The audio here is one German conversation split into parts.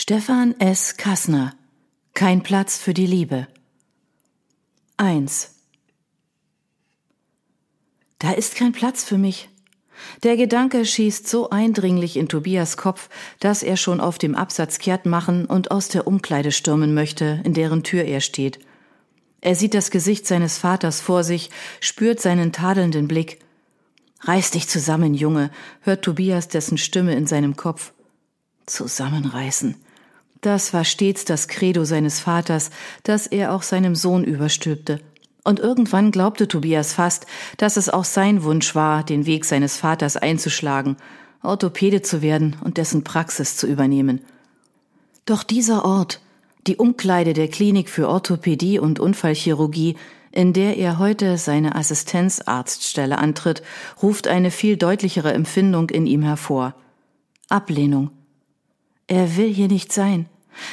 Stefan S. Kassner Kein Platz für die Liebe 1 Da ist kein Platz für mich. Der Gedanke schießt so eindringlich in Tobias Kopf, dass er schon auf dem Absatz kehrt machen und aus der Umkleide stürmen möchte, in deren Tür er steht. Er sieht das Gesicht seines Vaters vor sich, spürt seinen tadelnden Blick. Reiß dich zusammen, Junge, hört Tobias dessen Stimme in seinem Kopf. Zusammenreißen. Das war stets das Credo seines Vaters, das er auch seinem Sohn überstülpte. Und irgendwann glaubte Tobias fast, dass es auch sein Wunsch war, den Weg seines Vaters einzuschlagen, Orthopäde zu werden und dessen Praxis zu übernehmen. Doch dieser Ort, die Umkleide der Klinik für Orthopädie und Unfallchirurgie, in der er heute seine Assistenzarztstelle antritt, ruft eine viel deutlichere Empfindung in ihm hervor. Ablehnung, er will hier nicht sein.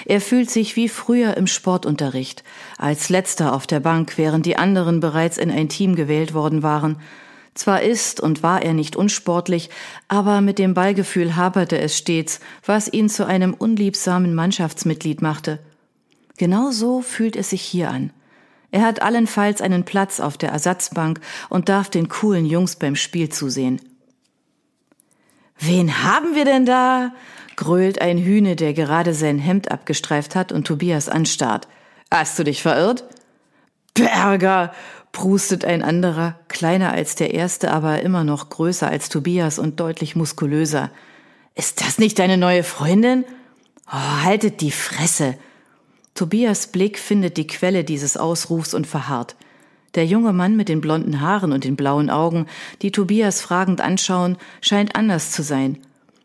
Er fühlt sich wie früher im Sportunterricht, als letzter auf der Bank, während die anderen bereits in ein Team gewählt worden waren. Zwar ist und war er nicht unsportlich, aber mit dem Ballgefühl haperte es stets, was ihn zu einem unliebsamen Mannschaftsmitglied machte. Genau so fühlt es sich hier an. Er hat allenfalls einen Platz auf der Ersatzbank und darf den coolen Jungs beim Spiel zusehen. Wen haben wir denn da? grölt ein Hühne, der gerade sein Hemd abgestreift hat und Tobias anstarrt. Hast du dich verirrt? Berger, prustet ein anderer, kleiner als der erste, aber immer noch größer als Tobias und deutlich muskulöser. Ist das nicht deine neue Freundin? Oh, haltet die Fresse. Tobias Blick findet die Quelle dieses Ausrufs und verharrt. Der junge Mann mit den blonden Haaren und den blauen Augen, die Tobias fragend anschauen, scheint anders zu sein.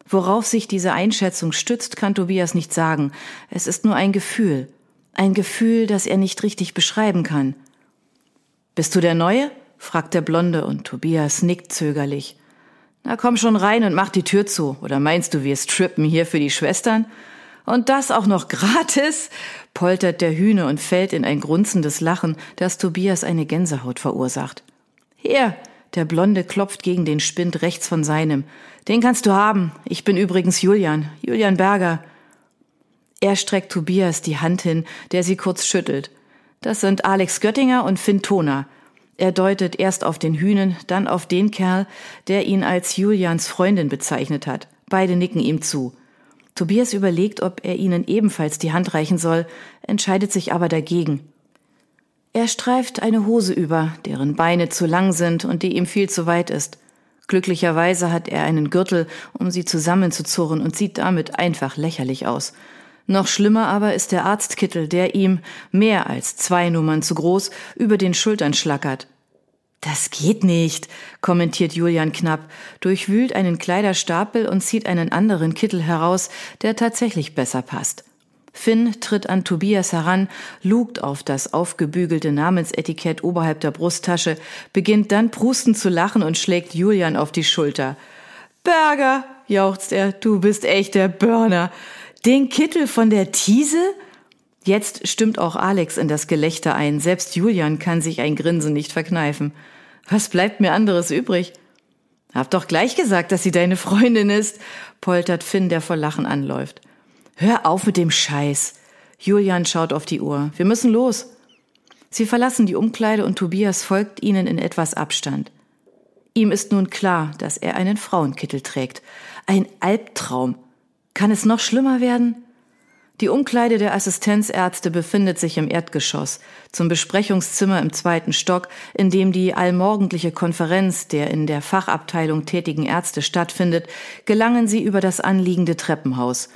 Worauf sich diese Einschätzung stützt, kann Tobias nicht sagen. Es ist nur ein Gefühl. Ein Gefühl, das er nicht richtig beschreiben kann. Bist du der Neue? fragt der Blonde und Tobias nickt zögerlich. Na komm schon rein und mach die Tür zu. Oder meinst du, wir strippen hier für die Schwestern? Und das auch noch gratis? poltert der Hühne und fällt in ein grunzendes Lachen, das Tobias eine Gänsehaut verursacht. Hier, der Blonde klopft gegen den Spind rechts von seinem. Den kannst du haben. Ich bin übrigens Julian, Julian Berger. Er streckt Tobias die Hand hin, der sie kurz schüttelt. Das sind Alex Göttinger und Finn Toner. Er deutet erst auf den Hühnen, dann auf den Kerl, der ihn als Julians Freundin bezeichnet hat. Beide nicken ihm zu. Tobias überlegt, ob er ihnen ebenfalls die Hand reichen soll, entscheidet sich aber dagegen. Er streift eine Hose über, deren Beine zu lang sind und die ihm viel zu weit ist. Glücklicherweise hat er einen Gürtel, um sie zusammenzuzurren und sieht damit einfach lächerlich aus. Noch schlimmer aber ist der Arztkittel, der ihm, mehr als zwei Nummern zu groß, über den Schultern schlackert. Das geht nicht, kommentiert Julian knapp, durchwühlt einen Kleiderstapel und zieht einen anderen Kittel heraus, der tatsächlich besser passt. Finn tritt an Tobias heran, lugt auf das aufgebügelte Namensetikett oberhalb der Brusttasche, beginnt dann prustend zu lachen und schlägt Julian auf die Schulter. Berger, jauchzt er, du bist echt der Burner. Den Kittel von der Tiese? Jetzt stimmt auch Alex in das Gelächter ein, selbst Julian kann sich ein Grinsen nicht verkneifen. Was bleibt mir anderes übrig? Hab doch gleich gesagt, dass sie deine Freundin ist, poltert Finn, der vor Lachen anläuft. Hör auf mit dem Scheiß. Julian schaut auf die Uhr. Wir müssen los. Sie verlassen die Umkleide und Tobias folgt ihnen in etwas Abstand. Ihm ist nun klar, dass er einen Frauenkittel trägt. Ein Albtraum. Kann es noch schlimmer werden? Die Umkleide der Assistenzärzte befindet sich im Erdgeschoss, zum Besprechungszimmer im zweiten Stock, in dem die allmorgendliche Konferenz der in der Fachabteilung tätigen Ärzte stattfindet, gelangen sie über das anliegende Treppenhaus.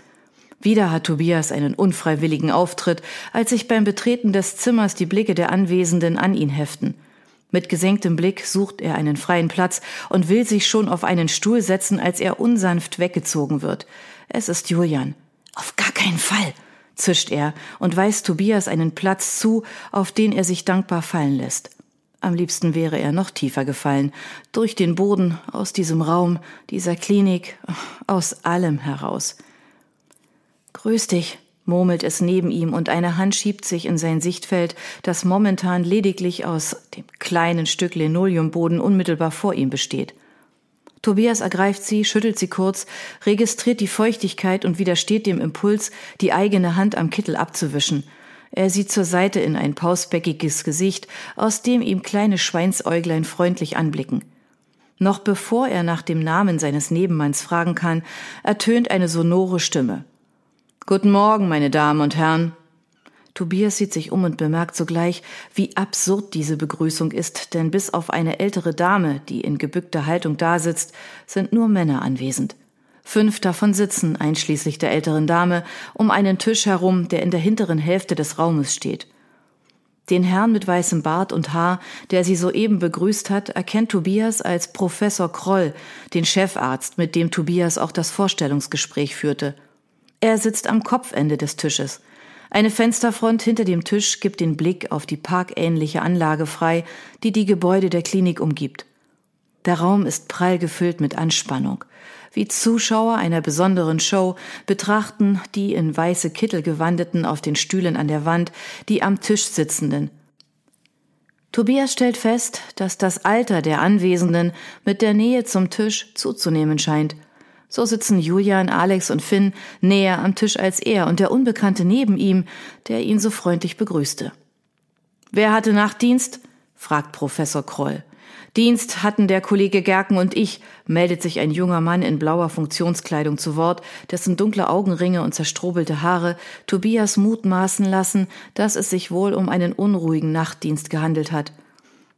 Wieder hat Tobias einen unfreiwilligen Auftritt, als sich beim Betreten des Zimmers die Blicke der Anwesenden an ihn heften. Mit gesenktem Blick sucht er einen freien Platz und will sich schon auf einen Stuhl setzen, als er unsanft weggezogen wird. Es ist Julian. Auf gar keinen Fall, zischt er und weist Tobias einen Platz zu, auf den er sich dankbar fallen lässt. Am liebsten wäre er noch tiefer gefallen, durch den Boden, aus diesem Raum, dieser Klinik, aus allem heraus. Grüß dich, murmelt es neben ihm und eine Hand schiebt sich in sein Sichtfeld, das momentan lediglich aus dem kleinen Stück Linoleumboden unmittelbar vor ihm besteht. Tobias ergreift sie, schüttelt sie kurz, registriert die Feuchtigkeit und widersteht dem Impuls, die eigene Hand am Kittel abzuwischen. Er sieht zur Seite in ein pausbäckiges Gesicht, aus dem ihm kleine Schweinsäuglein freundlich anblicken. Noch bevor er nach dem Namen seines Nebenmanns fragen kann, ertönt eine sonore Stimme. Guten Morgen, meine Damen und Herren. Tobias sieht sich um und bemerkt sogleich, wie absurd diese Begrüßung ist, denn bis auf eine ältere Dame, die in gebückter Haltung dasitzt, sind nur Männer anwesend. Fünf davon sitzen, einschließlich der älteren Dame, um einen Tisch herum, der in der hinteren Hälfte des Raumes steht. Den Herrn mit weißem Bart und Haar, der sie soeben begrüßt hat, erkennt Tobias als Professor Kroll, den Chefarzt, mit dem Tobias auch das Vorstellungsgespräch führte. Er sitzt am Kopfende des Tisches. Eine Fensterfront hinter dem Tisch gibt den Blick auf die parkähnliche Anlage frei, die die Gebäude der Klinik umgibt. Der Raum ist prall gefüllt mit Anspannung. Wie Zuschauer einer besonderen Show betrachten die in weiße Kittel gewandeten auf den Stühlen an der Wand die am Tisch sitzenden. Tobias stellt fest, dass das Alter der Anwesenden mit der Nähe zum Tisch zuzunehmen scheint. So sitzen Julian, Alex und Finn näher am Tisch als er und der Unbekannte neben ihm, der ihn so freundlich begrüßte. Wer hatte Nachtdienst? fragt Professor Kroll. Dienst hatten der Kollege Gerken und ich, meldet sich ein junger Mann in blauer Funktionskleidung zu Wort, dessen dunkle Augenringe und zerstrubelte Haare Tobias mutmaßen lassen, dass es sich wohl um einen unruhigen Nachtdienst gehandelt hat.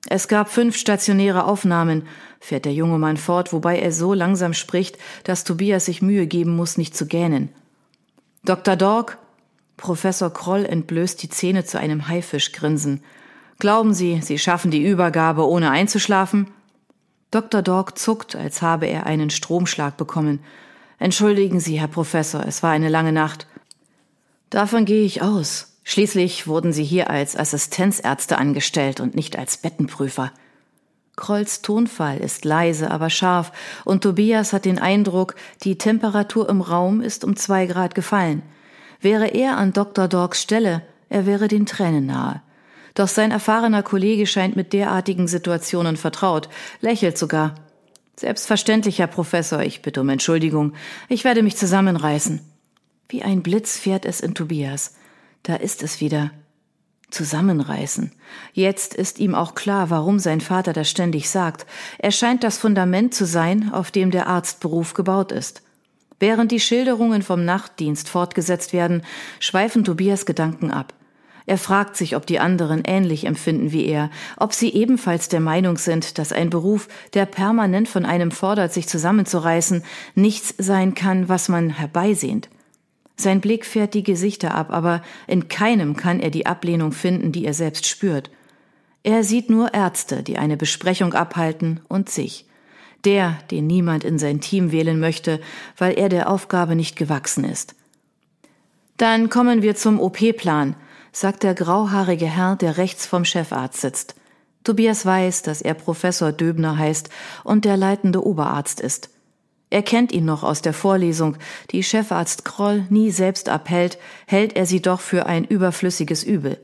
Es gab fünf stationäre Aufnahmen, fährt der junge Mann fort, wobei er so langsam spricht, dass Tobias sich Mühe geben muss, nicht zu gähnen. Dr. Dork? Professor Kroll entblößt die Zähne zu einem Haifischgrinsen. Glauben Sie, Sie schaffen die Übergabe, ohne einzuschlafen? Dr. Dork zuckt, als habe er einen Stromschlag bekommen. Entschuldigen Sie, Herr Professor, es war eine lange Nacht. Davon gehe ich aus. Schließlich wurden sie hier als Assistenzärzte angestellt und nicht als Bettenprüfer. Krolls Tonfall ist leise, aber scharf, und Tobias hat den Eindruck, die Temperatur im Raum ist um zwei Grad gefallen. Wäre er an Dr. Dorks Stelle, er wäre den Tränen nahe. Doch sein erfahrener Kollege scheint mit derartigen Situationen vertraut, lächelt sogar. Selbstverständlich, Herr Professor, ich bitte um Entschuldigung. Ich werde mich zusammenreißen. Wie ein Blitz fährt es in Tobias. Da ist es wieder. Zusammenreißen. Jetzt ist ihm auch klar, warum sein Vater das ständig sagt. Er scheint das Fundament zu sein, auf dem der Arztberuf gebaut ist. Während die Schilderungen vom Nachtdienst fortgesetzt werden, schweifen Tobias Gedanken ab. Er fragt sich, ob die anderen ähnlich empfinden wie er, ob sie ebenfalls der Meinung sind, dass ein Beruf, der permanent von einem fordert, sich zusammenzureißen, nichts sein kann, was man herbeisehnt. Sein Blick fährt die Gesichter ab, aber in keinem kann er die Ablehnung finden, die er selbst spürt. Er sieht nur Ärzte, die eine Besprechung abhalten und sich. Der, den niemand in sein Team wählen möchte, weil er der Aufgabe nicht gewachsen ist. Dann kommen wir zum OP-Plan, sagt der grauhaarige Herr, der rechts vom Chefarzt sitzt. Tobias weiß, dass er Professor Döbner heißt und der leitende Oberarzt ist. Er kennt ihn noch aus der Vorlesung, die Chefarzt Kroll nie selbst abhält, hält er sie doch für ein überflüssiges Übel.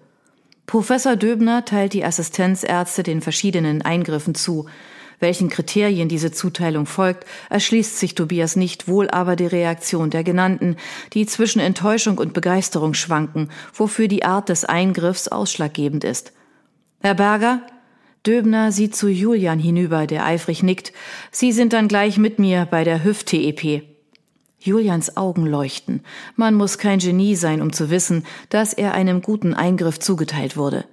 Professor Döbner teilt die Assistenzärzte den verschiedenen Eingriffen zu. Welchen Kriterien diese Zuteilung folgt, erschließt sich Tobias nicht, wohl aber die Reaktion der genannten, die zwischen Enttäuschung und Begeisterung schwanken, wofür die Art des Eingriffs ausschlaggebend ist. Herr Berger, Döbner sieht zu Julian hinüber, der eifrig nickt. Sie sind dann gleich mit mir bei der Hüft-TEP. Julians Augen leuchten. Man muss kein Genie sein, um zu wissen, dass er einem guten Eingriff zugeteilt wurde.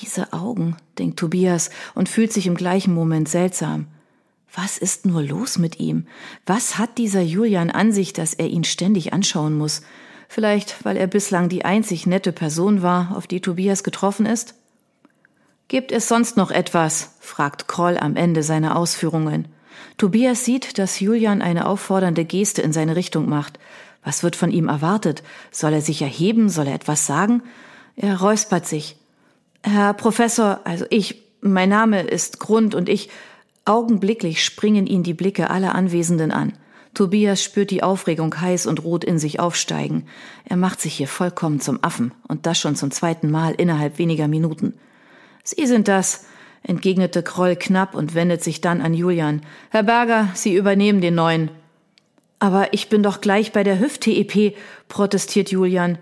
Diese Augen, denkt Tobias und fühlt sich im gleichen Moment seltsam. Was ist nur los mit ihm? Was hat dieser Julian an sich, dass er ihn ständig anschauen muss? Vielleicht, weil er bislang die einzig nette Person war, auf die Tobias getroffen ist? Gibt es sonst noch etwas? fragt Kroll am Ende seiner Ausführungen. Tobias sieht, dass Julian eine auffordernde Geste in seine Richtung macht. Was wird von ihm erwartet? Soll er sich erheben? Soll er etwas sagen? Er räuspert sich. Herr Professor, also ich, mein Name ist Grund und ich. Augenblicklich springen ihn die Blicke aller Anwesenden an. Tobias spürt die Aufregung heiß und rot in sich aufsteigen. Er macht sich hier vollkommen zum Affen und das schon zum zweiten Mal innerhalb weniger Minuten. Sie sind das. entgegnete Kroll knapp und wendet sich dann an Julian. Herr Berger, Sie übernehmen den neuen. Aber ich bin doch gleich bei der Hüft-TEP, protestiert Julian.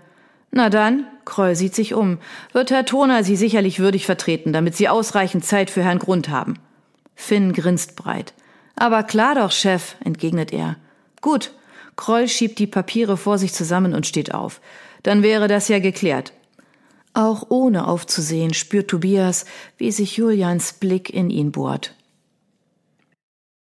Na dann, Kroll sieht sich um, wird Herr Toner Sie sicherlich würdig vertreten, damit Sie ausreichend Zeit für Herrn Grund haben. Finn grinst breit. Aber klar doch, Chef, entgegnet er. Gut. Kroll schiebt die Papiere vor sich zusammen und steht auf. Dann wäre das ja geklärt. Auch ohne aufzusehen spürt Tobias, wie sich Julians Blick in ihn bohrt.